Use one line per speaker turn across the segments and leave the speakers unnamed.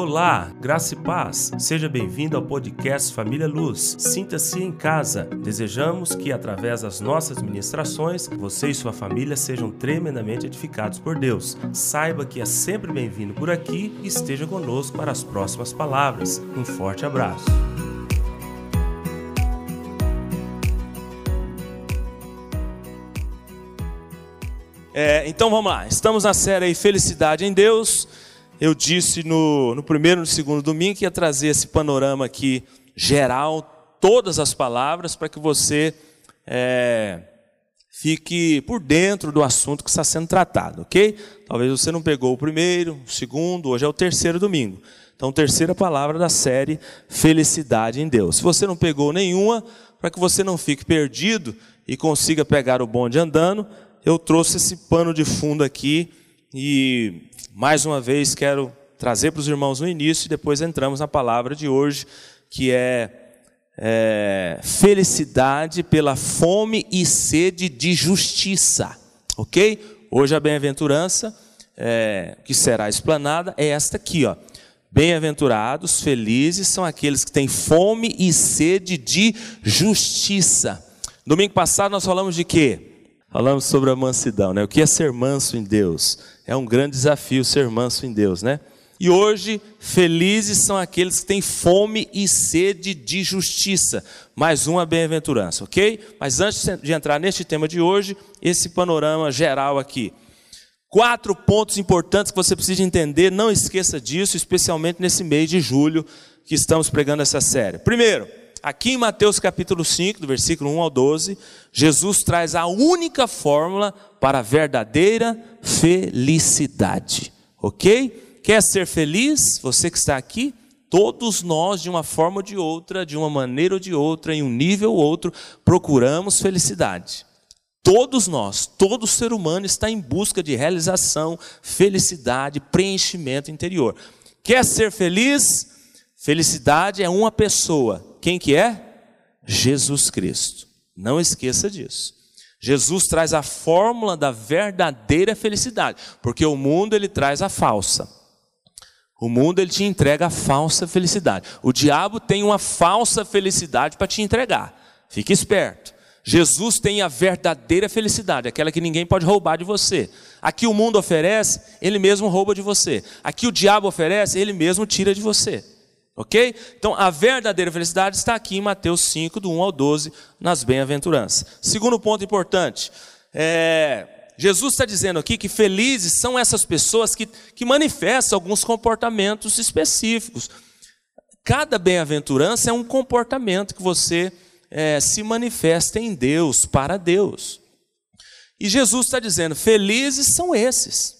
Olá, graça e paz. Seja bem-vindo ao podcast Família Luz. Sinta-se em casa. Desejamos que, através das nossas ministrações, você e sua família sejam tremendamente edificados por Deus. Saiba que é sempre bem-vindo por aqui e esteja conosco para as próximas palavras. Um forte abraço. É, então vamos lá, estamos na série Felicidade em Deus. Eu disse no, no primeiro e no segundo domingo que ia trazer esse panorama aqui geral, todas as palavras, para que você é, fique por dentro do assunto que está sendo tratado, ok? Talvez você não pegou o primeiro, o segundo, hoje é o terceiro domingo. Então, terceira palavra da série Felicidade em Deus. Se você não pegou nenhuma, para que você não fique perdido e consiga pegar o bonde andando, eu trouxe esse pano de fundo aqui e mais uma vez quero trazer para os irmãos no início e depois entramos na palavra de hoje, que é, é felicidade pela fome e sede de justiça, ok? Hoje a bem-aventurança é, que será explanada é esta aqui, ó. Bem-aventurados, felizes são aqueles que têm fome e sede de justiça. Domingo passado nós falamos de quê? Falamos sobre a mansidão, né? O que é ser manso em Deus? É um grande desafio ser manso em Deus, né? E hoje, felizes são aqueles que têm fome e sede de justiça. Mais uma bem-aventurança, ok? Mas antes de entrar neste tema de hoje, esse panorama geral aqui. Quatro pontos importantes que você precisa entender, não esqueça disso, especialmente nesse mês de julho que estamos pregando essa série. Primeiro, Aqui em Mateus capítulo 5, do versículo 1 ao 12, Jesus traz a única fórmula para a verdadeira felicidade. Ok? Quer ser feliz? Você que está aqui? Todos nós, de uma forma ou de outra, de uma maneira ou de outra, em um nível ou outro, procuramos felicidade. Todos nós, todo ser humano está em busca de realização, felicidade, preenchimento interior. Quer ser feliz? Felicidade é uma pessoa quem que é? Jesus Cristo. Não esqueça disso. Jesus traz a fórmula da verdadeira felicidade, porque o mundo ele traz a falsa. O mundo ele te entrega a falsa felicidade. O diabo tem uma falsa felicidade para te entregar. Fique esperto. Jesus tem a verdadeira felicidade, aquela que ninguém pode roubar de você. Aqui o mundo oferece, ele mesmo rouba de você. Aqui o diabo oferece, ele mesmo tira de você. Ok? Então a verdadeira felicidade está aqui em Mateus 5, do 1 ao 12, nas bem-aventuranças. Segundo ponto importante, é, Jesus está dizendo aqui que felizes são essas pessoas que, que manifestam alguns comportamentos específicos. Cada bem-aventurança é um comportamento que você é, se manifesta em Deus, para Deus. E Jesus está dizendo: felizes são esses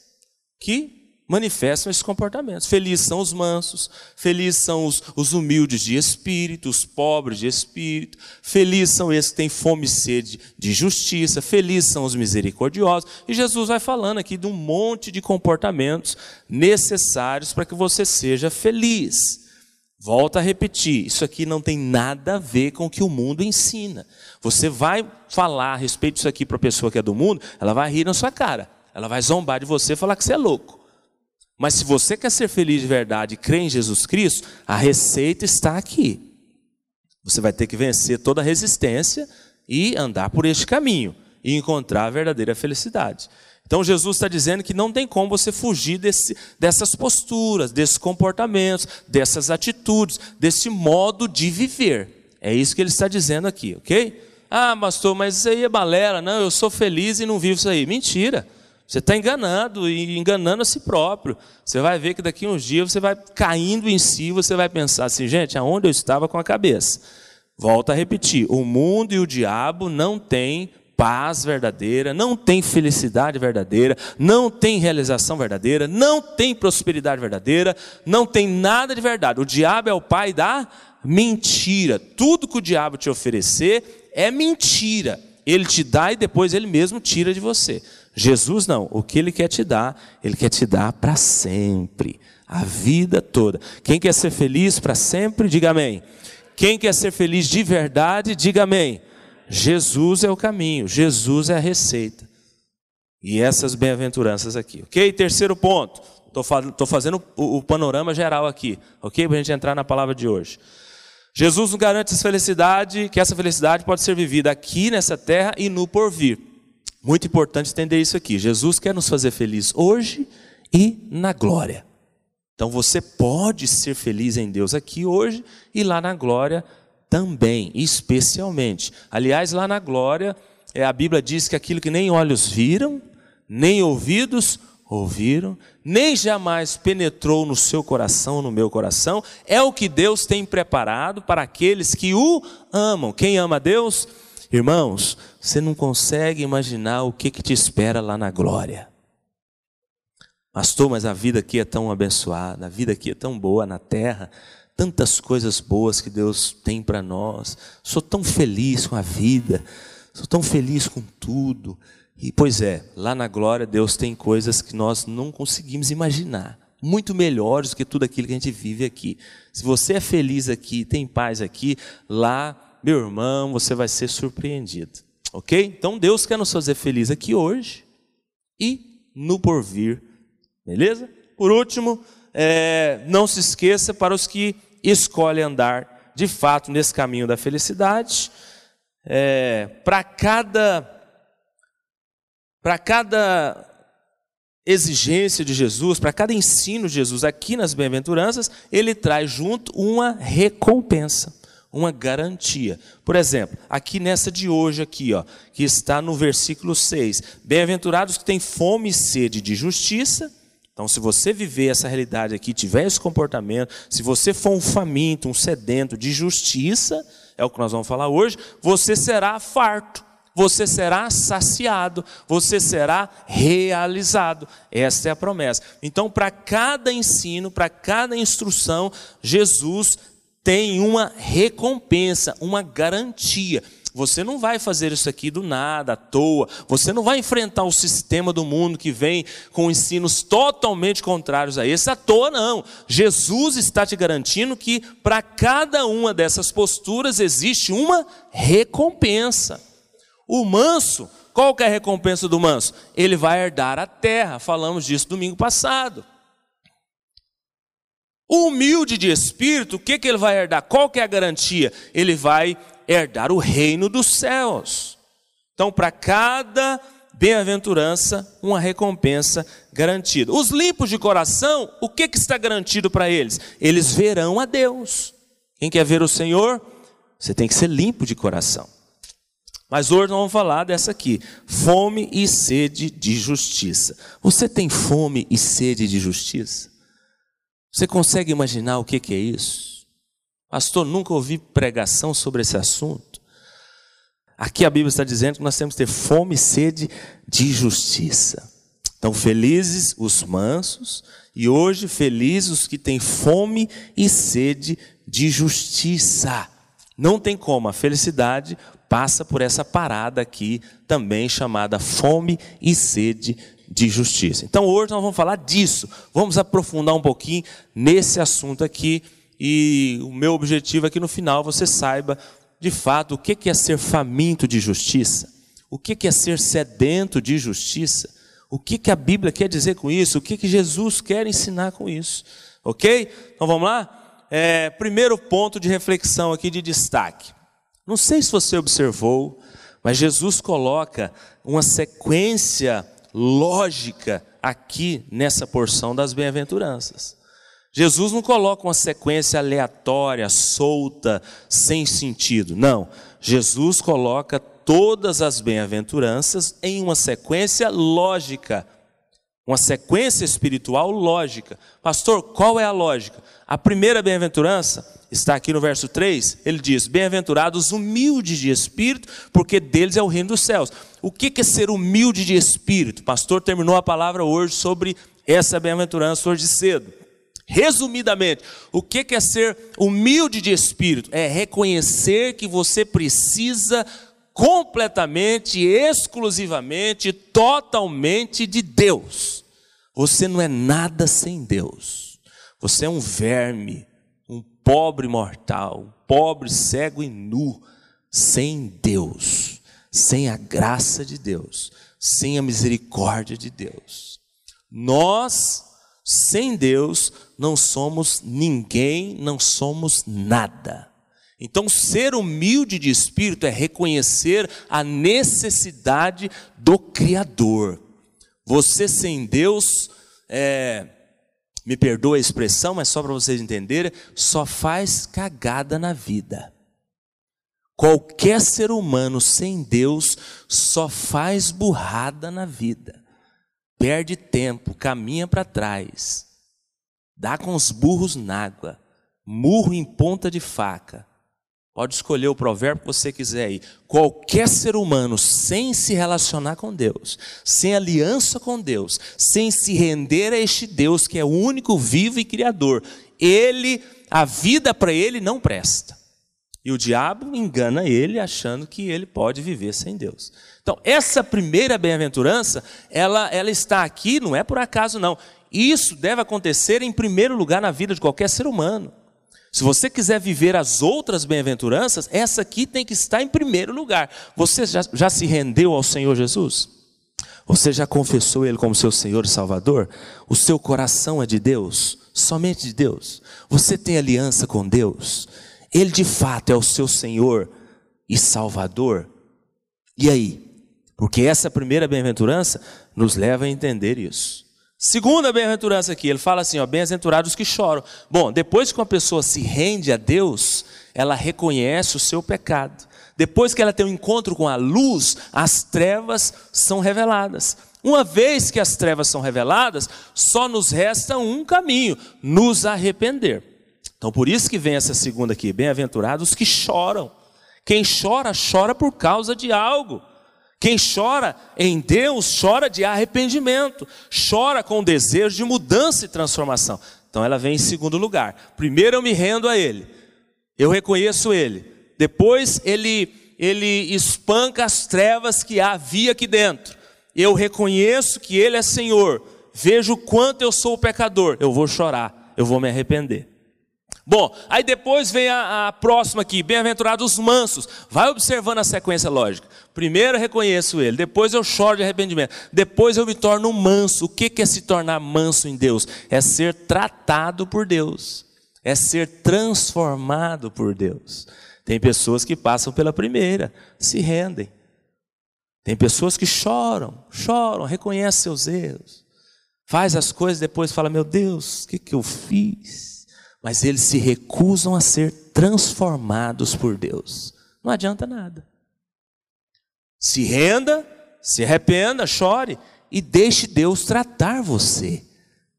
que manifestam esses comportamentos. Felizes são os mansos, felizes são os, os, humildes de espírito, os pobres de espírito, felizes são esses que têm fome e sede de justiça, felizes são os misericordiosos. E Jesus vai falando aqui de um monte de comportamentos necessários para que você seja feliz. Volta a repetir, isso aqui não tem nada a ver com o que o mundo ensina. Você vai falar a respeito disso aqui para a pessoa que é do mundo, ela vai rir na sua cara. Ela vai zombar de você e falar que você é louco. Mas se você quer ser feliz de verdade e crer em Jesus Cristo, a receita está aqui. Você vai ter que vencer toda a resistência e andar por este caminho e encontrar a verdadeira felicidade. Então Jesus está dizendo que não tem como você fugir desse, dessas posturas, desses comportamentos, dessas atitudes, desse modo de viver. É isso que ele está dizendo aqui, ok? Ah, pastor, mas isso aí é balela. Não, eu sou feliz e não vivo isso aí. Mentira. Você está enganado e enganando a si próprio. Você vai ver que daqui a uns dias você vai caindo em si, você vai pensar assim, gente, aonde eu estava com a cabeça? Volta a repetir: o mundo e o diabo não têm paz verdadeira, não tem felicidade verdadeira, não tem realização verdadeira, não tem prosperidade verdadeira, não tem nada de verdade. O diabo é o pai da mentira. Tudo que o diabo te oferecer é mentira. Ele te dá e depois ele mesmo tira de você. Jesus não, o que ele quer te dar, ele quer te dar para sempre, a vida toda. Quem quer ser feliz para sempre, diga amém. Quem quer ser feliz de verdade, diga amém. Jesus é o caminho, Jesus é a receita. E essas bem-aventuranças aqui, ok? Terceiro ponto, Estou fazendo o, o, panorama geral aqui, ok? Para a gente entrar na palavra de hoje. Jesus nos garante essa felicidade, que essa felicidade pode ser vivida aqui nessa terra e no porvir. Muito importante entender isso aqui. Jesus quer nos fazer felizes hoje e na glória. Então você pode ser feliz em Deus aqui hoje e lá na glória também, especialmente. Aliás, lá na glória, é, a Bíblia diz que aquilo que nem olhos viram, nem ouvidos ouviram, nem jamais penetrou no seu coração, no meu coração, é o que Deus tem preparado para aqueles que o amam. Quem ama Deus? Irmãos, você não consegue imaginar o que, que te espera lá na glória. Pastor, mas a vida aqui é tão abençoada, a vida aqui é tão boa na terra, tantas coisas boas que Deus tem para nós. Sou tão feliz com a vida, sou tão feliz com tudo. E pois é, lá na glória Deus tem coisas que nós não conseguimos imaginar, muito melhores do que tudo aquilo que a gente vive aqui. Se você é feliz aqui, tem paz aqui, lá, meu irmão, você vai ser surpreendido. Ok? Então Deus quer nos fazer feliz aqui hoje e no porvir. Beleza? Por último, é, não se esqueça para os que escolhem andar de fato nesse caminho da felicidade, é, para cada para cada exigência de Jesus, para cada ensino de Jesus aqui nas bem-aventuranças, ele traz junto uma recompensa, uma garantia. Por exemplo, aqui nessa de hoje aqui, ó, que está no versículo 6, bem-aventurados que têm fome e sede de justiça, então, se você viver essa realidade aqui, tiver esse comportamento, se você for um faminto, um sedento de justiça, é o que nós vamos falar hoje, você será farto você será saciado, você será realizado. Esta é a promessa. Então, para cada ensino, para cada instrução, Jesus tem uma recompensa, uma garantia. Você não vai fazer isso aqui do nada, à toa. Você não vai enfrentar o sistema do mundo que vem com ensinos totalmente contrários a esse à toa, não. Jesus está te garantindo que para cada uma dessas posturas existe uma recompensa. O manso, qual que é a recompensa do manso? Ele vai herdar a terra, falamos disso domingo passado. Humilde de espírito, o que, que ele vai herdar? Qual que é a garantia? Ele vai herdar o reino dos céus. Então, para cada bem-aventurança, uma recompensa garantida. Os limpos de coração, o que, que está garantido para eles? Eles verão a Deus. Quem quer ver o Senhor? Você tem que ser limpo de coração. Mas hoje nós vamos falar dessa aqui: fome e sede de justiça. Você tem fome e sede de justiça? Você consegue imaginar o que é isso? Pastor, nunca ouvi pregação sobre esse assunto. Aqui a Bíblia está dizendo que nós temos que ter fome e sede de justiça. Então, felizes os mansos, e hoje felizes os que têm fome e sede de justiça. Não tem como, a felicidade passa por essa parada aqui, também chamada fome e sede de justiça. Então hoje nós vamos falar disso, vamos aprofundar um pouquinho nesse assunto aqui, e o meu objetivo é que no final você saiba de fato o que é ser faminto de justiça, o que é ser sedento de justiça, o que a Bíblia quer dizer com isso, o que Jesus quer ensinar com isso, ok? Então vamos lá? É, primeiro ponto de reflexão aqui de destaque. Não sei se você observou, mas Jesus coloca uma sequência lógica aqui nessa porção das bem-aventuranças. Jesus não coloca uma sequência aleatória, solta, sem sentido. Não. Jesus coloca todas as bem-aventuranças em uma sequência lógica, uma sequência espiritual lógica. Pastor, qual é a lógica? A primeira bem-aventurança está aqui no verso 3, ele diz: Bem-aventurados humildes de espírito, porque deles é o reino dos céus. O que é ser humilde de espírito? O pastor terminou a palavra hoje sobre essa bem-aventurança hoje cedo. Resumidamente, o que é ser humilde de espírito? É reconhecer que você precisa completamente, exclusivamente, totalmente de Deus. Você não é nada sem Deus. Você é um verme, pobre mortal, pobre, cego e nu, sem Deus, sem a graça de Deus, sem a misericórdia de Deus. Nós Sem Deus não somos ninguém, não somos nada. Então, ser humilde de espírito é reconhecer a necessidade do Criador. Você sem Deus, é, me perdoa a expressão, mas só para vocês entenderem, só faz cagada na vida. Qualquer ser humano sem Deus só faz burrada na vida. Perde tempo, caminha para trás, dá com os burros na água, murro em ponta de faca. Pode escolher o provérbio que você quiser aí. Qualquer ser humano sem se relacionar com Deus, sem aliança com Deus, sem se render a este Deus que é o único vivo e criador, ele, a vida para ele não presta. E o diabo engana ele achando que ele pode viver sem Deus. Então, essa primeira bem-aventurança, ela, ela está aqui, não é por acaso não. Isso deve acontecer em primeiro lugar na vida de qualquer ser humano. Se você quiser viver as outras bem-aventuranças, essa aqui tem que estar em primeiro lugar. Você já, já se rendeu ao Senhor Jesus? Você já confessou Ele como seu Senhor e Salvador? O seu coração é de Deus, somente de Deus. Você tem aliança com Deus? Ele de fato é o seu Senhor e Salvador. E aí? Porque essa primeira bem-aventurança nos leva a entender isso. Segunda bem-aventurança aqui, ele fala assim: bem-aventurados que choram. Bom, depois que uma pessoa se rende a Deus, ela reconhece o seu pecado. Depois que ela tem um encontro com a luz, as trevas são reveladas. Uma vez que as trevas são reveladas, só nos resta um caminho: nos arrepender. Então, por isso que vem essa segunda aqui: bem-aventurados que choram. Quem chora, chora por causa de algo. Quem chora em Deus, chora de arrependimento, chora com desejo de mudança e transformação. Então ela vem em segundo lugar. Primeiro eu me rendo a Ele, eu reconheço Ele. Depois Ele, ele espanca as trevas que havia aqui dentro. Eu reconheço que Ele é Senhor. Vejo quanto eu sou pecador. Eu vou chorar, eu vou me arrepender. Bom, aí depois vem a, a próxima aqui, bem-aventurados mansos. Vai observando a sequência lógica. Primeiro eu reconheço ele, depois eu choro de arrependimento, depois eu me torno manso. O que é se tornar manso em Deus? É ser tratado por Deus, é ser transformado por Deus. Tem pessoas que passam pela primeira, se rendem. Tem pessoas que choram, choram, reconhecem seus erros, faz as coisas depois fala: Meu Deus, o que, que eu fiz? Mas eles se recusam a ser transformados por Deus. Não adianta nada. Se renda, se arrependa, chore e deixe Deus tratar você.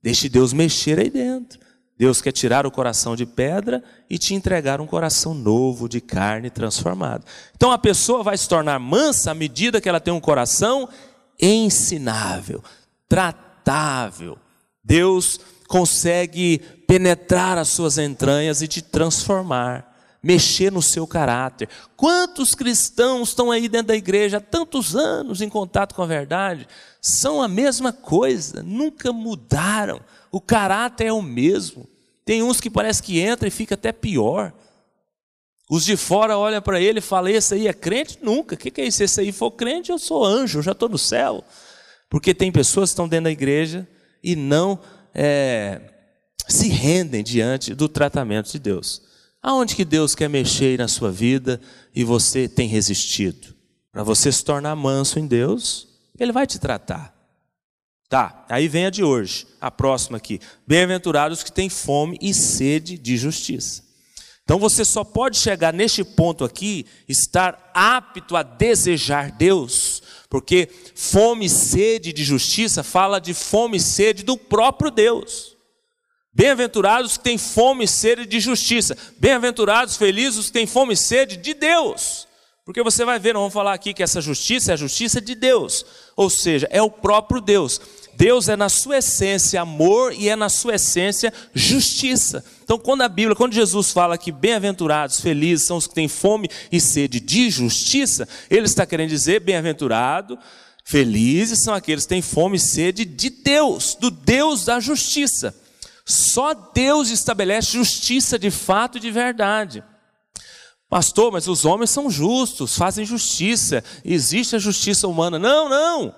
Deixe Deus mexer aí dentro. Deus quer tirar o coração de pedra e te entregar um coração novo, de carne transformado. Então a pessoa vai se tornar mansa à medida que ela tem um coração ensinável, tratável. Deus consegue penetrar as suas entranhas e te transformar, mexer no seu caráter. Quantos cristãos estão aí dentro da igreja há tantos anos em contato com a verdade? São a mesma coisa, nunca mudaram. O caráter é o mesmo. Tem uns que parece que entra e fica até pior. Os de fora olham para ele e falam: Esse aí é crente? Nunca. O que é isso? Se esse aí for crente, eu sou anjo, eu já estou no céu. Porque tem pessoas que estão dentro da igreja e não é, se rendem diante do tratamento de Deus. Aonde que Deus quer mexer na sua vida e você tem resistido? Para você se tornar manso em Deus, Ele vai te tratar. Tá, aí vem a de hoje, a próxima aqui. Bem-aventurados que têm fome e sede de justiça. Então você só pode chegar neste ponto aqui, estar apto a desejar Deus, porque fome e sede de justiça fala de fome e sede do próprio Deus. Bem-aventurados que têm fome e sede de justiça. Bem-aventurados, felizes os que têm fome e sede de Deus. Porque você vai ver, nós vamos falar aqui que essa justiça é a justiça de Deus. Ou seja, é o próprio Deus. Deus é na sua essência amor e é na sua essência justiça. Então, quando a Bíblia, quando Jesus fala que bem-aventurados, felizes são os que têm fome e sede de justiça, ele está querendo dizer bem-aventurado, felizes são aqueles que têm fome e sede de Deus, do Deus da justiça. Só Deus estabelece justiça de fato e de verdade. Pastor, mas os homens são justos, fazem justiça, existe a justiça humana. Não, não.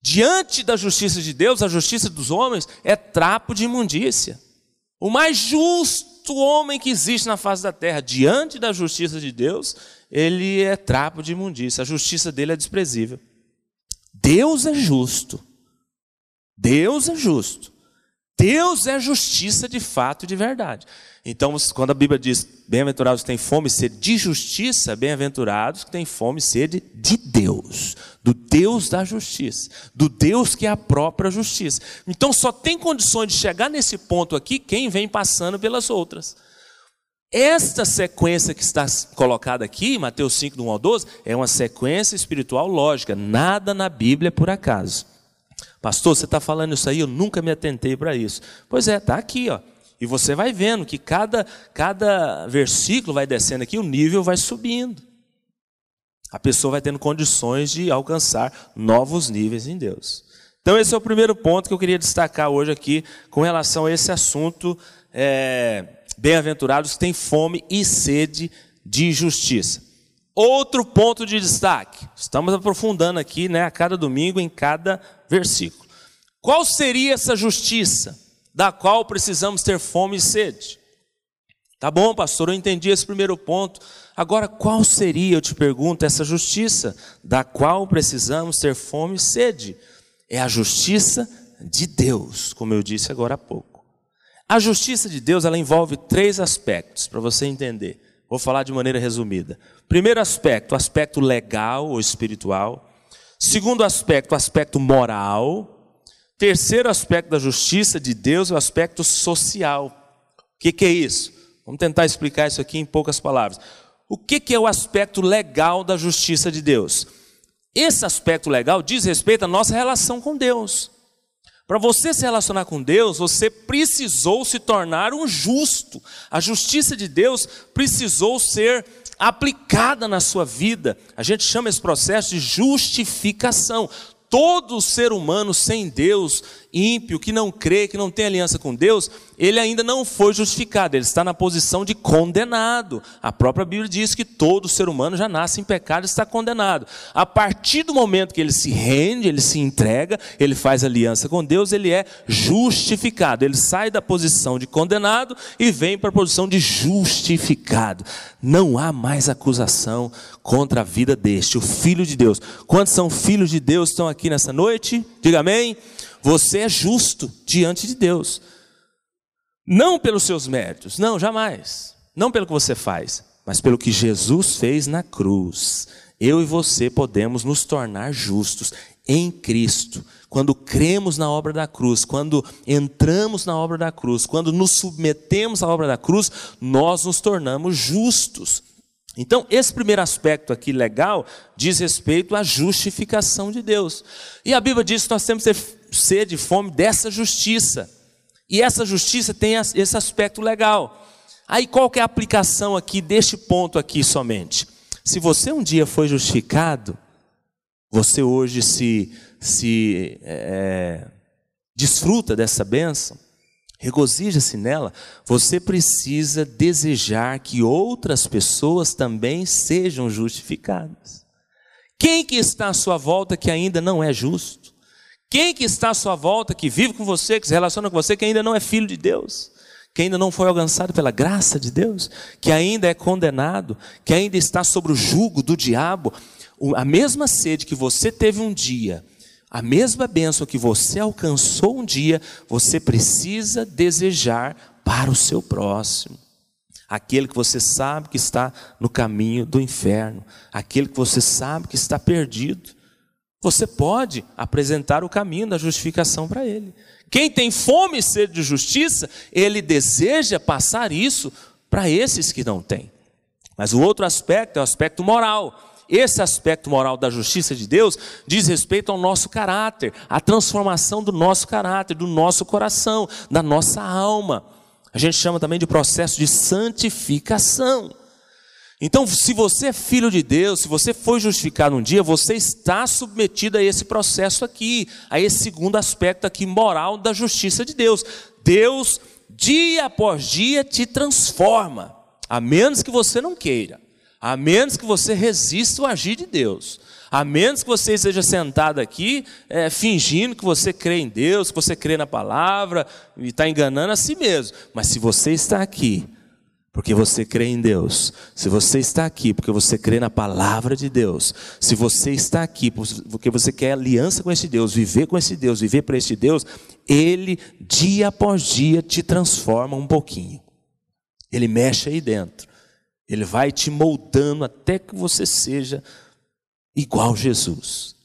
Diante da justiça de Deus, a justiça dos homens é trapo de imundícia. O mais justo homem que existe na face da terra, diante da justiça de Deus, ele é trapo de imundícia. A justiça dele é desprezível. Deus é justo. Deus é justo. Deus é justiça de fato e de verdade. Então, quando a Bíblia diz bem-aventurados que têm fome e sede de justiça, bem-aventurados que têm fome e sede de Deus, do Deus da justiça, do Deus que é a própria justiça. Então, só tem condições de chegar nesse ponto aqui quem vem passando pelas outras. Esta sequência que está colocada aqui, Mateus 5, do 1 ao 12, é uma sequência espiritual lógica. Nada na Bíblia é por acaso. Pastor, você está falando isso aí, eu nunca me atentei para isso. Pois é, está aqui, ó. E você vai vendo que cada, cada versículo vai descendo aqui, o nível vai subindo. A pessoa vai tendo condições de alcançar novos níveis em Deus. Então, esse é o primeiro ponto que eu queria destacar hoje aqui com relação a esse assunto. É, Bem-aventurados têm fome e sede de justiça. Outro ponto de destaque, estamos aprofundando aqui né, a cada domingo em cada versículo. Qual seria essa justiça? da qual precisamos ter fome e sede. Tá bom, pastor, eu entendi esse primeiro ponto. Agora, qual seria, eu te pergunto, essa justiça da qual precisamos ter fome e sede? É a justiça de Deus, como eu disse agora há pouco. A justiça de Deus, ela envolve três aspectos, para você entender. Vou falar de maneira resumida. Primeiro aspecto, aspecto legal ou espiritual. Segundo aspecto, aspecto moral. Terceiro aspecto da justiça de Deus é o aspecto social. O que, que é isso? Vamos tentar explicar isso aqui em poucas palavras. O que, que é o aspecto legal da justiça de Deus? Esse aspecto legal diz respeito à nossa relação com Deus. Para você se relacionar com Deus, você precisou se tornar um justo. A justiça de Deus precisou ser aplicada na sua vida. A gente chama esse processo de justificação todo ser humano sem Deus, ímpio, que não crê, que não tem aliança com Deus, ele ainda não foi justificado, ele está na posição de condenado. A própria Bíblia diz que todo ser humano já nasce em pecado e está condenado. A partir do momento que ele se rende, ele se entrega, ele faz aliança com Deus, ele é justificado. Ele sai da posição de condenado e vem para a posição de justificado. Não há mais acusação contra a vida deste, o Filho de Deus. Quantos são filhos de Deus estão aqui nessa noite? Diga amém. Você é justo diante de Deus. Não pelos seus méritos, não, jamais. Não pelo que você faz, mas pelo que Jesus fez na cruz. Eu e você podemos nos tornar justos em Cristo. Quando cremos na obra da cruz, quando entramos na obra da cruz, quando nos submetemos à obra da cruz, nós nos tornamos justos. Então, esse primeiro aspecto aqui legal diz respeito à justificação de Deus. E a Bíblia diz que nós temos que ter sede e fome dessa justiça. E essa justiça tem esse aspecto legal. Aí qual é a aplicação aqui deste ponto aqui somente? Se você um dia foi justificado, você hoje se, se é, desfruta dessa bênção, regozija-se nela, você precisa desejar que outras pessoas também sejam justificadas. Quem que está à sua volta que ainda não é justo? Quem que está à sua volta, que vive com você, que se relaciona com você, que ainda não é filho de Deus? Que ainda não foi alcançado pela graça de Deus? Que ainda é condenado? Que ainda está sob o jugo do diabo? A mesma sede que você teve um dia, a mesma bênção que você alcançou um dia, você precisa desejar para o seu próximo. Aquele que você sabe que está no caminho do inferno, aquele que você sabe que está perdido. Você pode apresentar o caminho da justificação para ele. Quem tem fome e sede de justiça, ele deseja passar isso para esses que não têm. Mas o outro aspecto é o aspecto moral. Esse aspecto moral da justiça de Deus diz respeito ao nosso caráter, à transformação do nosso caráter, do nosso coração, da nossa alma. A gente chama também de processo de santificação. Então, se você é filho de Deus, se você foi justificado um dia, você está submetido a esse processo aqui, a esse segundo aspecto aqui moral da justiça de Deus. Deus, dia após dia, te transforma, a menos que você não queira. A menos que você resista o agir de Deus. A menos que você esteja sentado aqui, é, fingindo que você crê em Deus, que você crê na palavra, e está enganando a si mesmo. Mas se você está aqui, porque você crê em Deus, se você está aqui porque você crê na palavra de Deus, se você está aqui porque você quer aliança com esse Deus, viver com esse Deus, viver para esse Deus, Ele dia após dia te transforma um pouquinho. Ele mexe aí dentro. Ele vai te moldando até que você seja igual Jesus.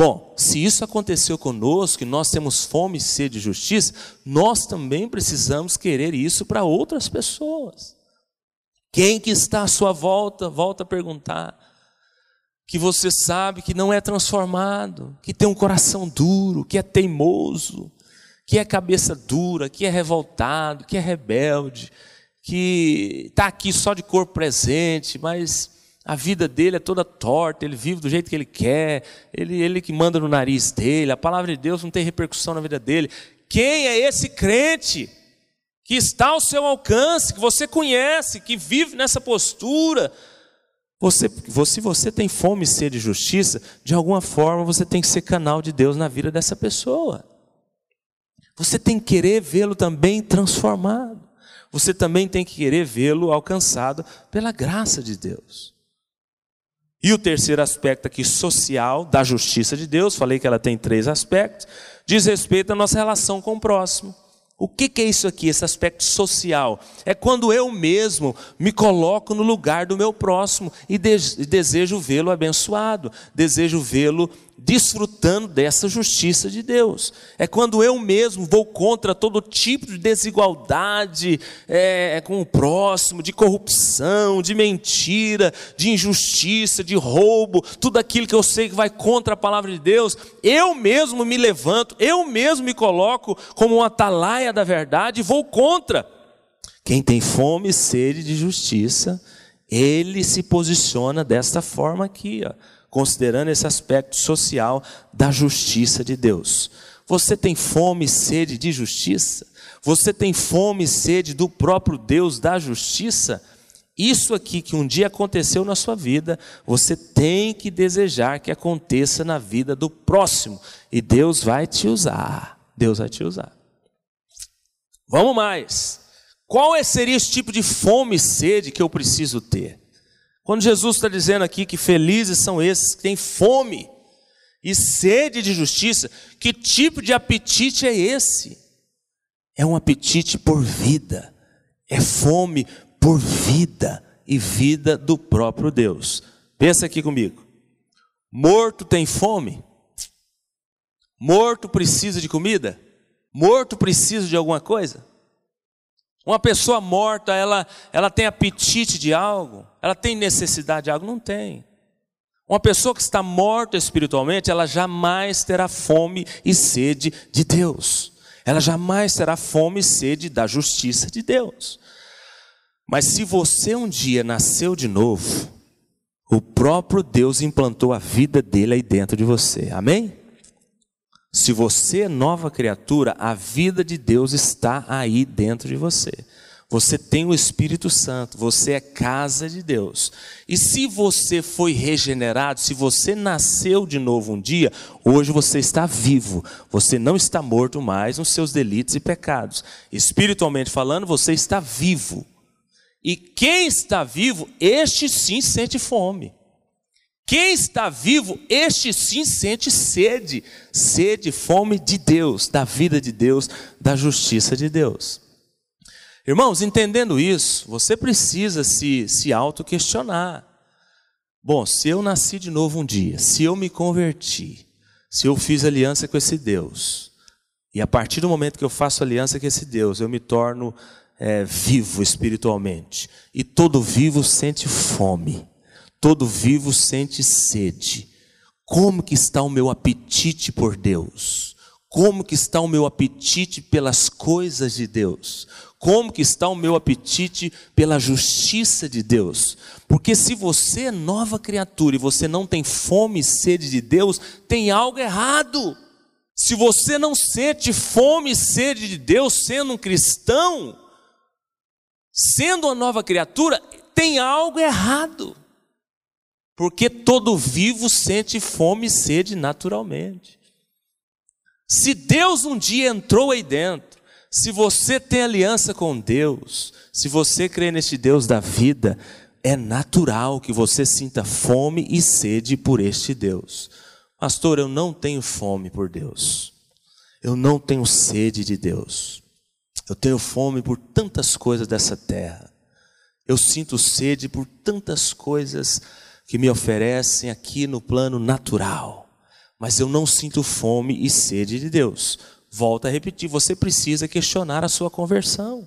Bom, se isso aconteceu conosco, e nós temos fome e sede de justiça, nós também precisamos querer isso para outras pessoas. Quem que está à sua volta, volta a perguntar, que você sabe que não é transformado, que tem um coração duro, que é teimoso, que é cabeça dura, que é revoltado, que é rebelde, que está aqui só de corpo presente, mas a vida dele é toda torta, ele vive do jeito que ele quer, ele, ele que manda no nariz dele, a palavra de Deus não tem repercussão na vida dele. Quem é esse crente que está ao seu alcance, que você conhece, que vive nessa postura? Você, se você tem fome e sede de justiça, de alguma forma você tem que ser canal de Deus na vida dessa pessoa. Você tem que querer vê-lo também transformado. Você também tem que querer vê-lo alcançado pela graça de Deus. E o terceiro aspecto aqui, social, da justiça de Deus, falei que ela tem três aspectos, diz respeito à nossa relação com o próximo. O que, é isso aqui, esse aspecto social? É quando eu mesmo me coloco no lugar do meu próximo e desejo vê-lo abençoado, desejo vê-lo desfrutando dessa justiça de Deus. É quando eu mesmo vou contra todo tipo de desigualdade é, é, com o próximo, de corrupção, de mentira, de injustiça, de roubo, tudo aquilo que eu sei que vai contra a palavra de Deus. Eu mesmo me levanto, eu mesmo me coloco como um atalaia da verdade e vou contra. Quem tem fome e sede de justiça, ele se posiciona desta forma aqui, ó considerando esse aspecto social da justiça de Deus. Você tem fome e sede de justiça? Você tem fome e sede do próprio Deus da justiça? Isso aqui que um dia aconteceu na sua vida, você tem que desejar que aconteça na vida do próximo, e Deus vai te usar. Deus vai te usar. Vamos mais. Qual é, seria esse tipo de fome e sede que eu preciso ter? Quando Jesus está dizendo aqui que felizes são esses que têm fome e sede de justiça, que tipo de apetite é esse? É um apetite por vida, é fome por vida e vida do próprio Deus. Pensa aqui comigo. Morto tem fome? Morto precisa de comida? Morto precisa de alguma coisa? Uma pessoa morta, ela, ela tem apetite de algo? Ela tem necessidade de algo? Não tem. Uma pessoa que está morta espiritualmente, ela jamais terá fome e sede de Deus. Ela jamais terá fome e sede da justiça de Deus. Mas se você um dia nasceu de novo, o próprio Deus implantou a vida dele aí dentro de você. Amém? Se você é nova criatura, a vida de Deus está aí dentro de você. Você tem o Espírito Santo, você é casa de Deus. E se você foi regenerado, se você nasceu de novo um dia, hoje você está vivo. Você não está morto mais nos seus delitos e pecados. Espiritualmente falando, você está vivo. E quem está vivo, este sim sente fome. Quem está vivo, este sim sente sede, sede, fome de Deus, da vida de Deus, da justiça de Deus. Irmãos, entendendo isso, você precisa se, se auto-questionar. Bom, se eu nasci de novo um dia, se eu me converti, se eu fiz aliança com esse Deus, e a partir do momento que eu faço aliança com esse Deus, eu me torno é, vivo espiritualmente, e todo vivo sente fome. Todo vivo sente sede. Como que está o meu apetite por Deus? Como que está o meu apetite pelas coisas de Deus? Como que está o meu apetite pela justiça de Deus? Porque se você é nova criatura e você não tem fome e sede de Deus, tem algo errado. Se você não sente fome e sede de Deus sendo um cristão, sendo uma nova criatura, tem algo errado. Porque todo vivo sente fome e sede naturalmente. Se Deus um dia entrou aí dentro, se você tem aliança com Deus, se você crê neste Deus da vida, é natural que você sinta fome e sede por este Deus. Pastor, eu não tenho fome por Deus. Eu não tenho sede de Deus. Eu tenho fome por tantas coisas dessa terra. Eu sinto sede por tantas coisas que me oferecem aqui no plano natural, mas eu não sinto fome e sede de Deus. Volto a repetir, você precisa questionar a sua conversão.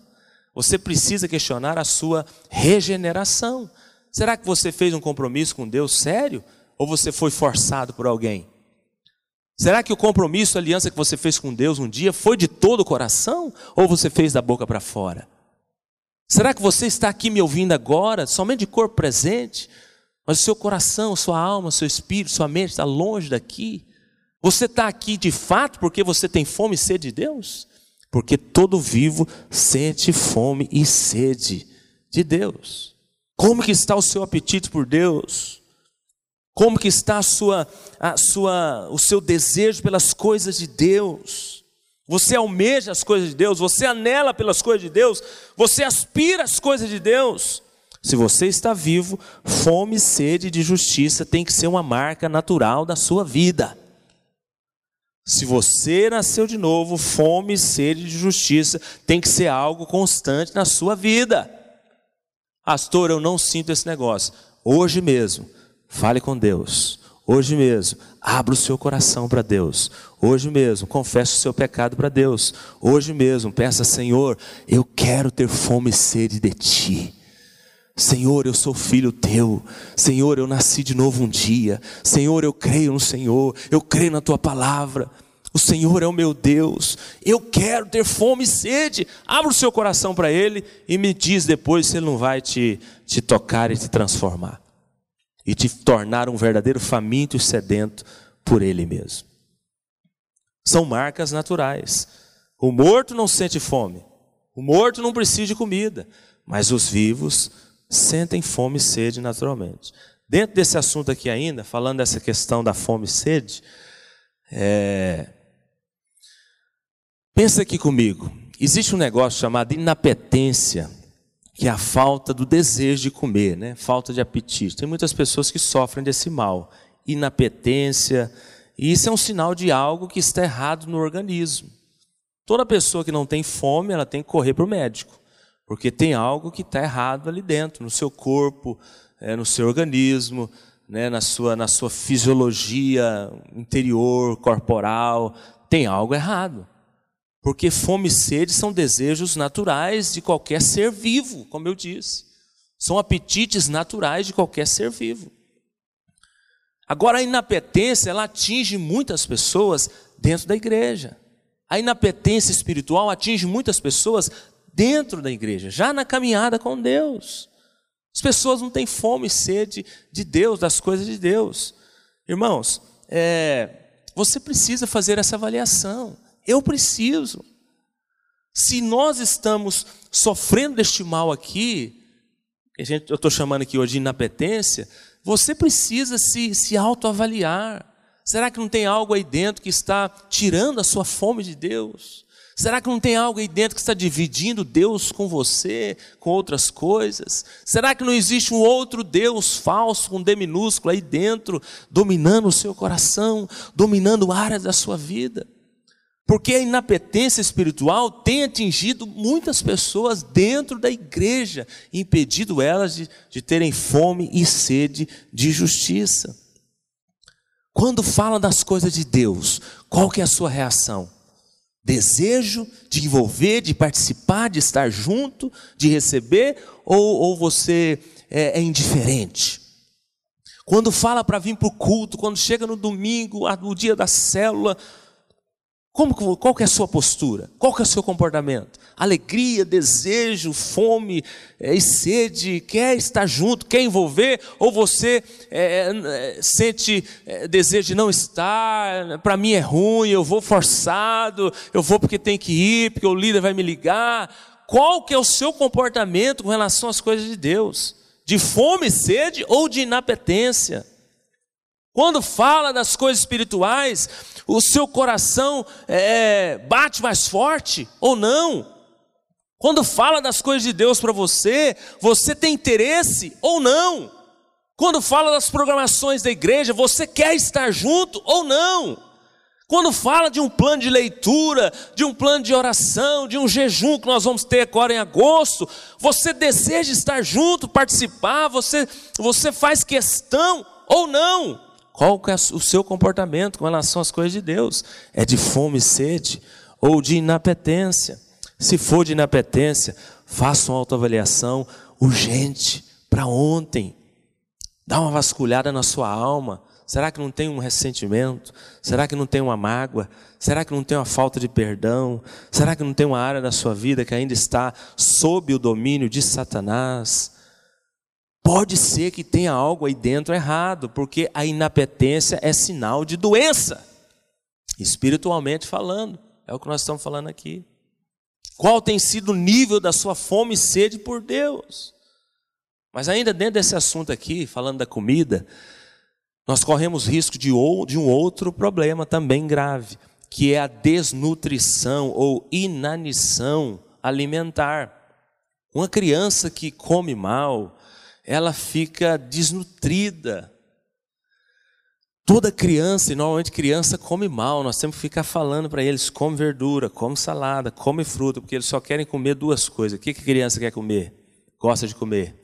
Você precisa questionar a sua regeneração. Será que você fez um compromisso com Deus sério ou você foi forçado por alguém? Será que o compromisso, a aliança que você fez com Deus um dia foi de todo o coração ou você fez da boca para fora? Será que você está aqui me ouvindo agora, somente de corpo presente, mas o seu coração, sua alma, seu espírito, sua mente está longe daqui. Você está aqui de fato porque você tem fome e sede de Deus? Porque todo vivo sente fome e sede de Deus. Como que está o seu apetite por Deus? Como que está a sua, a sua, o seu desejo pelas coisas de Deus? Você almeja as coisas de Deus, você anela pelas coisas de Deus, você aspira às coisas de Deus. Se você está vivo, fome e sede de justiça tem que ser uma marca natural da sua vida. Se você nasceu de novo, fome e sede de justiça tem que ser algo constante na sua vida. Pastor, eu não sinto esse negócio. Hoje mesmo, fale com Deus. Hoje mesmo, abra o seu coração para Deus. Hoje mesmo, confesse o seu pecado para Deus. Hoje mesmo, peça, Senhor, eu quero ter fome e sede de Ti. Senhor, eu sou filho teu. Senhor, eu nasci de novo um dia. Senhor, eu creio no Senhor. Eu creio na tua palavra. O Senhor é o meu Deus. Eu quero ter fome e sede. Abra o seu coração para Ele e me diz depois se Ele não vai te, te tocar e te transformar. E te tornar um verdadeiro faminto e sedento por Ele mesmo. São marcas naturais. O morto não sente fome. O morto não precisa de comida. Mas os vivos sentem fome e sede naturalmente. Dentro desse assunto aqui ainda, falando dessa questão da fome e sede, é... pensa aqui comigo. Existe um negócio chamado inapetência, que é a falta do desejo de comer, né? falta de apetite. Tem muitas pessoas que sofrem desse mal. Inapetência, e isso é um sinal de algo que está errado no organismo. Toda pessoa que não tem fome, ela tem que correr para o médico. Porque tem algo que está errado ali dentro, no seu corpo, é, no seu organismo, né, na, sua, na sua fisiologia interior, corporal. Tem algo errado. Porque fome e sede são desejos naturais de qualquer ser vivo, como eu disse. São apetites naturais de qualquer ser vivo. Agora, a inapetência, ela atinge muitas pessoas dentro da igreja. A inapetência espiritual atinge muitas pessoas dentro da igreja, já na caminhada com Deus. As pessoas não têm fome e sede de Deus, das coisas de Deus. Irmãos, é, você precisa fazer essa avaliação. Eu preciso. Se nós estamos sofrendo deste mal aqui, gente, eu estou chamando aqui hoje de inapetência, você precisa se, se autoavaliar. Será que não tem algo aí dentro que está tirando a sua fome de Deus? Será que não tem algo aí dentro que está dividindo Deus com você, com outras coisas? Será que não existe um outro Deus falso, com D minúsculo aí dentro, dominando o seu coração, dominando áreas da sua vida? Porque a inapetência espiritual tem atingido muitas pessoas dentro da igreja, impedido elas de, de terem fome e sede de justiça. Quando fala das coisas de Deus, qual que é a sua reação? Desejo de envolver, de participar, de estar junto, de receber, ou, ou você é, é indiferente? Quando fala para vir para o culto, quando chega no domingo, no dia da célula, como, qual que é a sua postura? Qual que é o seu comportamento? Alegria, desejo, fome é, e sede, quer estar junto, quer envolver, ou você é, sente é, desejo de não estar, para mim é ruim, eu vou forçado, eu vou porque tem que ir, porque o líder vai me ligar. Qual que é o seu comportamento com relação às coisas de Deus? De fome, sede ou de inapetência? Quando fala das coisas espirituais, o seu coração é, bate mais forte ou não? Quando fala das coisas de Deus para você, você tem interesse ou não? Quando fala das programações da igreja, você quer estar junto ou não? Quando fala de um plano de leitura, de um plano de oração, de um jejum que nós vamos ter agora em agosto, você deseja estar junto, participar, você, você faz questão ou não? Qual é o seu comportamento com relação às coisas de Deus? É de fome e sede ou de inapetência? Se for de inapetência, faça uma autoavaliação urgente para ontem. Dá uma vasculhada na sua alma. Será que não tem um ressentimento? Será que não tem uma mágoa? Será que não tem uma falta de perdão? Será que não tem uma área da sua vida que ainda está sob o domínio de Satanás? Pode ser que tenha algo aí dentro errado, porque a inapetência é sinal de doença, espiritualmente falando. É o que nós estamos falando aqui. Qual tem sido o nível da sua fome e sede por Deus? Mas ainda dentro desse assunto aqui, falando da comida, nós corremos risco de, um outro problema também grave, que é a desnutrição ou inanição alimentar. Uma criança que come mal, ela fica desnutrida. Toda criança, e normalmente criança come mal, nós temos que ficar falando para eles: come verdura, come salada, come fruta, porque eles só querem comer duas coisas. O que a criança quer comer? Gosta de comer?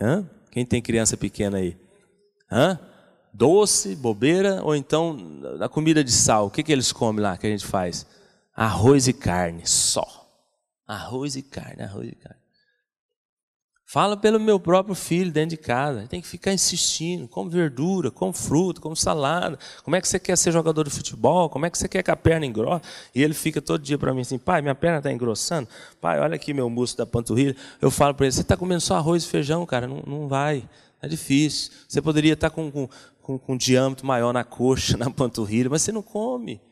Hã? Quem tem criança pequena aí? Hã? Doce, bobeira, ou então a comida de sal. O que, que eles comem lá que a gente faz? Arroz e carne, só. Arroz e carne, arroz e carne. Fala pelo meu próprio filho dentro de casa. Tem que ficar insistindo. Come verdura, come fruta, come salada. Como é que você quer ser jogador de futebol? Como é que você quer que a perna engrosse? E ele fica todo dia para mim assim: pai, minha perna está engrossando. Pai, olha aqui meu músculo da panturrilha. Eu falo para ele: você está comendo só arroz e feijão, cara? Não, não vai. É difícil. Você poderia estar tá com, com, com, com um diâmetro maior na coxa, na panturrilha, mas você não come.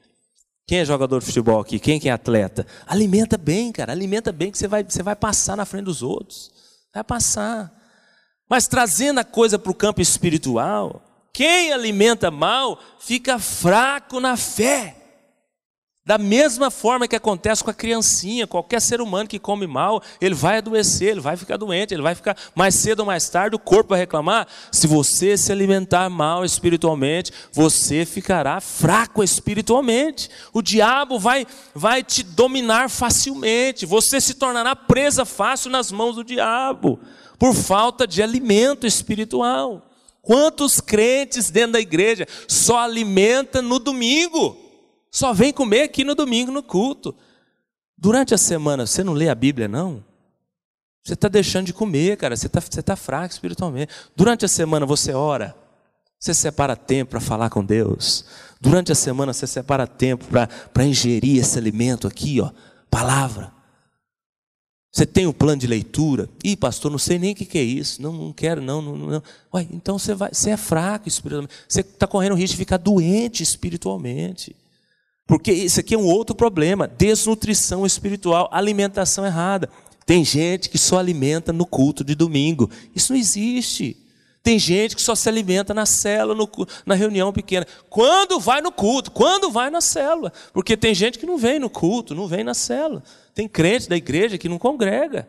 Quem é jogador de futebol aqui? Quem é atleta? Alimenta bem, cara. Alimenta bem que você vai, você vai passar na frente dos outros. Vai passar. Mas trazendo a coisa para o campo espiritual, quem alimenta mal fica fraco na fé. Da mesma forma que acontece com a criancinha, qualquer ser humano que come mal, ele vai adoecer, ele vai ficar doente, ele vai ficar mais cedo ou mais tarde, o corpo vai reclamar. Se você se alimentar mal espiritualmente, você ficará fraco espiritualmente. O diabo vai, vai te dominar facilmente, você se tornará presa fácil nas mãos do diabo, por falta de alimento espiritual. Quantos crentes dentro da igreja só alimenta no domingo? Só vem comer aqui no domingo no culto. Durante a semana, você não lê a Bíblia, não? Você está deixando de comer, cara. Você está você tá fraco espiritualmente. Durante a semana você ora. Você separa tempo para falar com Deus. Durante a semana você separa tempo para ingerir esse alimento aqui, ó, palavra. Você tem um plano de leitura? Ih, pastor, não sei nem o que é isso. Não, não quero, não. não, não. Ué, então você, vai, você é fraco espiritualmente. Você está correndo o risco de ficar doente espiritualmente. Porque isso aqui é um outro problema: desnutrição espiritual, alimentação errada. Tem gente que só alimenta no culto de domingo. Isso não existe. Tem gente que só se alimenta na célula, no, na reunião pequena. Quando vai no culto? Quando vai na célula? Porque tem gente que não vem no culto, não vem na célula. Tem crente da igreja que não congrega.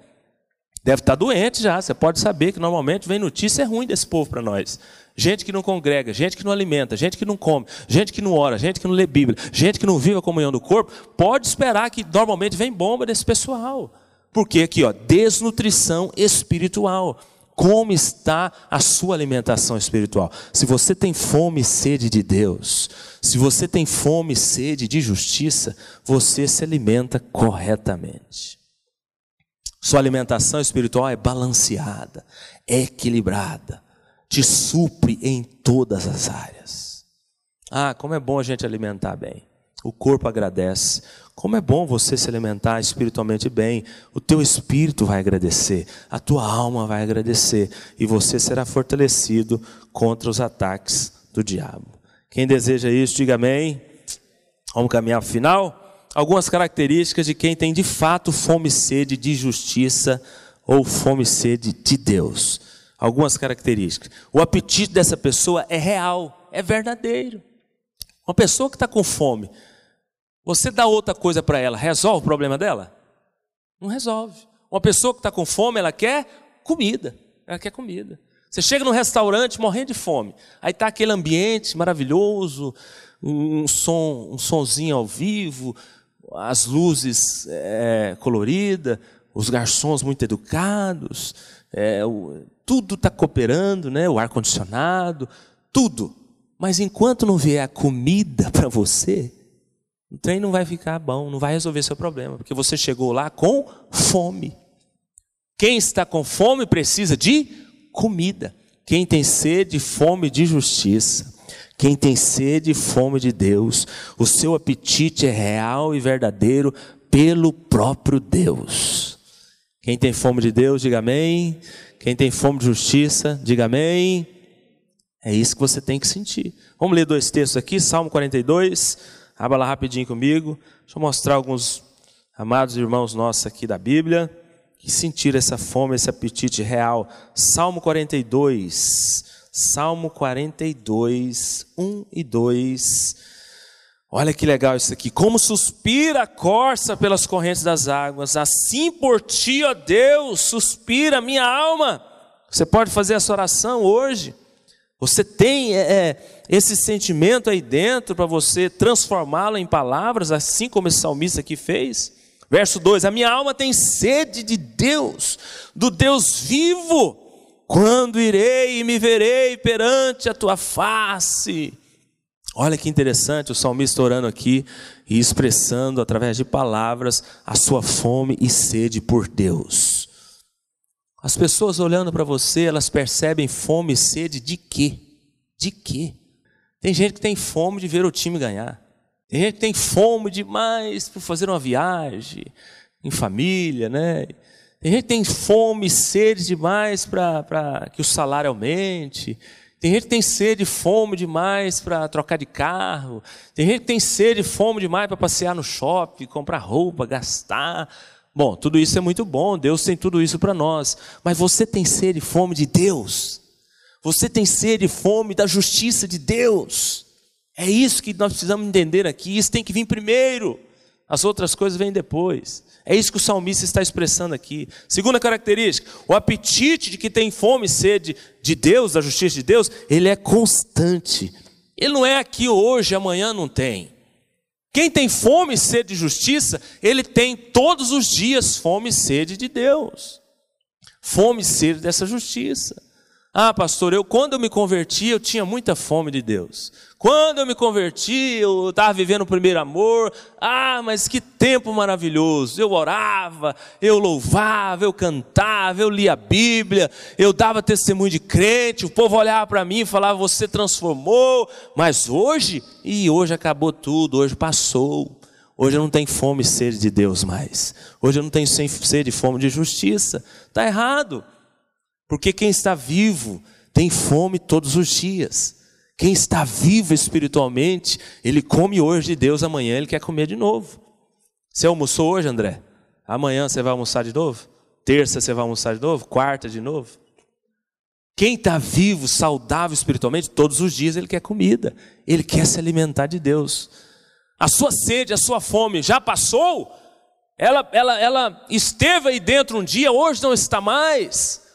Deve estar doente já. Você pode saber que normalmente vem notícia ruim desse povo para nós gente que não congrega, gente que não alimenta, gente que não come, gente que não ora, gente que não lê Bíblia, gente que não vive a comunhão do corpo, pode esperar que normalmente vem bomba desse pessoal. Porque aqui, ó, desnutrição espiritual. Como está a sua alimentação espiritual? Se você tem fome e sede de Deus, se você tem fome e sede de justiça, você se alimenta corretamente. Sua alimentação espiritual é balanceada, é equilibrada te supre em todas as áreas. Ah, como é bom a gente alimentar bem. O corpo agradece. Como é bom você se alimentar espiritualmente bem. O teu espírito vai agradecer, a tua alma vai agradecer e você será fortalecido contra os ataques do diabo. Quem deseja isso, diga amém. Vamos caminhar para o final? Algumas características de quem tem de fato fome e sede de justiça ou fome e sede de Deus algumas características. O apetite dessa pessoa é real, é verdadeiro. Uma pessoa que está com fome, você dá outra coisa para ela, resolve o problema dela? Não resolve. Uma pessoa que está com fome, ela quer comida. Ela quer comida. Você chega num restaurante morrendo de fome. Aí está aquele ambiente maravilhoso, um som, um sonzinho ao vivo, as luzes é, coloridas, os garçons muito educados, é, o, tudo está cooperando, né? o ar-condicionado, tudo. Mas enquanto não vier a comida para você, o trem não vai ficar bom, não vai resolver seu problema, porque você chegou lá com fome. Quem está com fome precisa de comida. Quem tem sede, fome de justiça. Quem tem sede e fome de Deus, o seu apetite é real e verdadeiro pelo próprio Deus. Quem tem fome de Deus, diga amém. Quem tem fome de justiça, diga amém. É isso que você tem que sentir. Vamos ler dois textos aqui, Salmo 42. Abra lá rapidinho comigo. Deixa eu mostrar alguns amados irmãos nossos aqui da Bíblia que sentiram essa fome, esse apetite real. Salmo 42. Salmo 42, 1 e 2. Olha que legal isso aqui. Como suspira a corça pelas correntes das águas, assim por ti, ó Deus, suspira a minha alma. Você pode fazer essa oração hoje. Você tem é, é esse sentimento aí dentro para você transformá-lo em palavras, assim como esse salmista aqui fez. Verso 2: A minha alma tem sede de Deus, do Deus vivo. Quando irei e me verei perante a tua face? Olha que interessante o salmista orando aqui e expressando através de palavras a sua fome e sede por Deus. As pessoas olhando para você, elas percebem fome e sede de quê? De quê? Tem gente que tem fome de ver o time ganhar. Tem gente que tem fome demais por fazer uma viagem em família, né? Tem gente que tem fome sede demais para que o salário aumente. Tem gente que tem sede e fome demais para trocar de carro. Tem gente que tem sede e fome demais para passear no shopping, comprar roupa, gastar. Bom, tudo isso é muito bom, Deus tem tudo isso para nós. Mas você tem sede e fome de Deus. Você tem sede e fome da justiça de Deus. É isso que nós precisamos entender aqui. Isso tem que vir primeiro. As outras coisas vêm depois. É isso que o salmista está expressando aqui. Segunda característica: o apetite de que tem fome e sede de Deus, da justiça de Deus, ele é constante. Ele não é aqui hoje, amanhã não tem. Quem tem fome e sede de justiça, ele tem todos os dias fome e sede de Deus. Fome e sede dessa justiça. Ah, pastor, eu quando eu me converti, eu tinha muita fome de Deus. Quando eu me converti, eu estava vivendo o primeiro amor. Ah, mas que tempo maravilhoso! Eu orava, eu louvava, eu cantava, eu lia a Bíblia, eu dava testemunho de crente. O povo olhava para mim e falava: Você transformou. Mas hoje, e hoje acabou tudo, hoje passou. Hoje eu não tenho fome e sede de Deus mais. Hoje eu não tenho sede e fome de justiça. Está errado. Porque quem está vivo tem fome todos os dias. Quem está vivo espiritualmente, ele come hoje de Deus, amanhã ele quer comer de novo. Você almoçou hoje, André? Amanhã você vai almoçar de novo? Terça você vai almoçar de novo? Quarta de novo? Quem está vivo, saudável espiritualmente, todos os dias ele quer comida, ele quer se alimentar de Deus. A sua sede, a sua fome já passou? Ela, ela, ela esteve aí dentro um dia, hoje não está mais.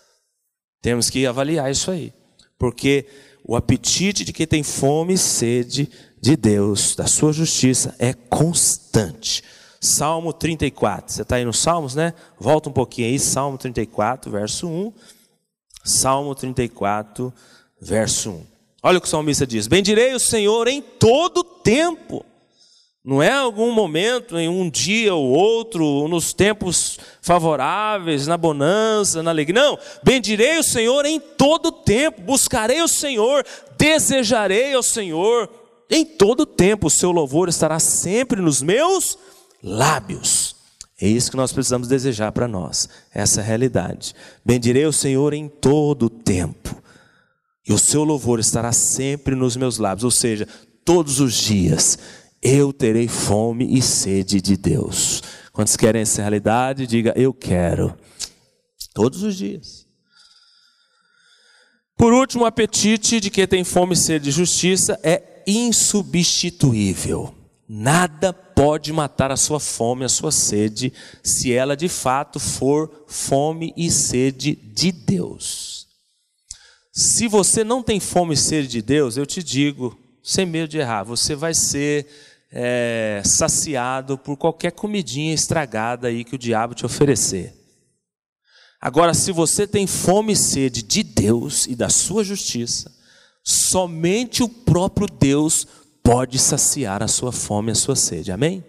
Temos que avaliar isso aí, porque o apetite de quem tem fome e sede de Deus, da sua justiça, é constante. Salmo 34, você está aí nos Salmos, né? Volta um pouquinho aí, Salmo 34, verso 1. Salmo 34, verso 1. Olha o que o salmista diz: Bendirei o Senhor em todo tempo não é algum momento, em um dia ou outro, nos tempos favoráveis, na bonança, na alegria. Não, bendirei o Senhor em todo tempo, buscarei o Senhor, desejarei ao Senhor. Em todo tempo o seu louvor estará sempre nos meus lábios. É isso que nós precisamos desejar para nós, essa realidade. Bendirei o Senhor em todo tempo. E o seu louvor estará sempre nos meus lábios, ou seja, todos os dias eu terei fome e sede de Deus. Quantos querem essa realidade? Diga, eu quero. Todos os dias. Por último, o apetite de quem tem fome e sede de justiça é insubstituível. Nada pode matar a sua fome, a sua sede, se ela de fato for fome e sede de Deus. Se você não tem fome e sede de Deus, eu te digo, sem medo de errar, você vai ser é, saciado por qualquer comidinha estragada aí que o diabo te oferecer. Agora, se você tem fome e sede de Deus e da sua justiça, somente o próprio Deus pode saciar a sua fome e a sua sede. Amém?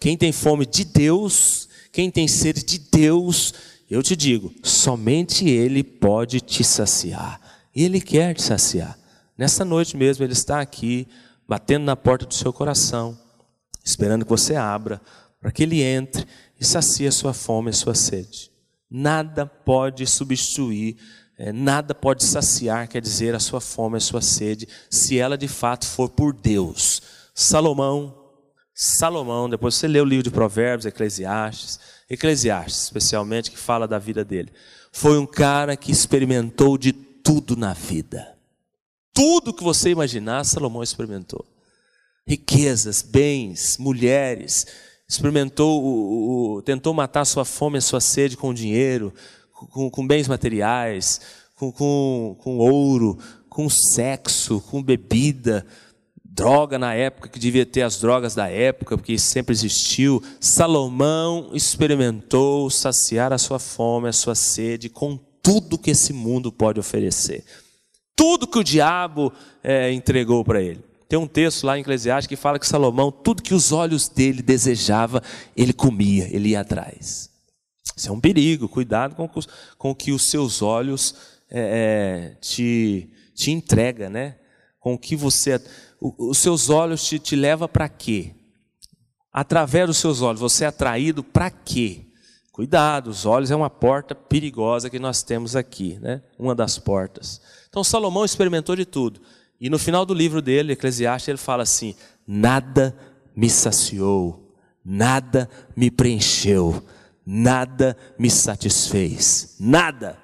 Quem tem fome de Deus, quem tem sede de Deus, eu te digo, somente Ele pode te saciar. Ele quer te saciar. Nessa noite mesmo, Ele está aqui, batendo na porta do seu coração, esperando que você abra, para que Ele entre e sacie a sua fome e a sua sede. Nada pode substituir é, nada pode saciar, quer dizer, a sua fome, a sua sede, se ela de fato for por Deus. Salomão, Salomão, depois você lê o livro de Provérbios, Eclesiastes, Eclesiastes especialmente, que fala da vida dele. Foi um cara que experimentou de tudo na vida. Tudo que você imaginar, Salomão experimentou. Riquezas, bens, mulheres, experimentou, o, o, tentou matar sua fome, a sua sede com dinheiro, com, com bens materiais, com, com, com ouro, com sexo, com bebida, droga na época, que devia ter as drogas da época, porque sempre existiu. Salomão experimentou saciar a sua fome, a sua sede, com tudo que esse mundo pode oferecer. Tudo que o diabo é, entregou para ele. Tem um texto lá em Eclesiastes que fala que Salomão, tudo que os olhos dele desejava, ele comia, ele ia atrás. Isso é um perigo, cuidado com, com o que os seus olhos é, é, te, te entrega, né? Com que você. O, os seus olhos te, te leva para quê? Através dos seus olhos, você é atraído para quê? Cuidado, os olhos é uma porta perigosa que nós temos aqui, né? Uma das portas. Então Salomão experimentou de tudo. E no final do livro dele, Eclesiastes, ele fala assim: nada me saciou, nada me preencheu, nada me satisfez. Nada.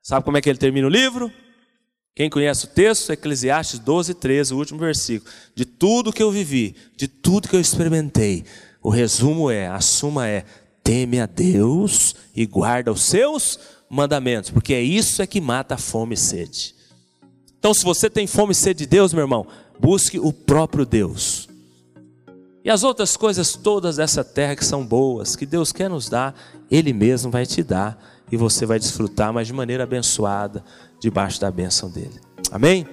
Sabe como é que ele termina o livro? Quem conhece o texto? Eclesiastes 12, 13, o último versículo. De tudo que eu vivi, de tudo que eu experimentei, o resumo é, a suma é: teme a Deus e guarda os seus mandamentos, porque é isso é que mata a fome e sede. Então, se você tem fome e sede de Deus, meu irmão, busque o próprio Deus. E as outras coisas todas dessa terra que são boas, que Deus quer nos dar, Ele mesmo vai te dar e você vai desfrutar, mas de maneira abençoada, debaixo da bênção dele. Amém?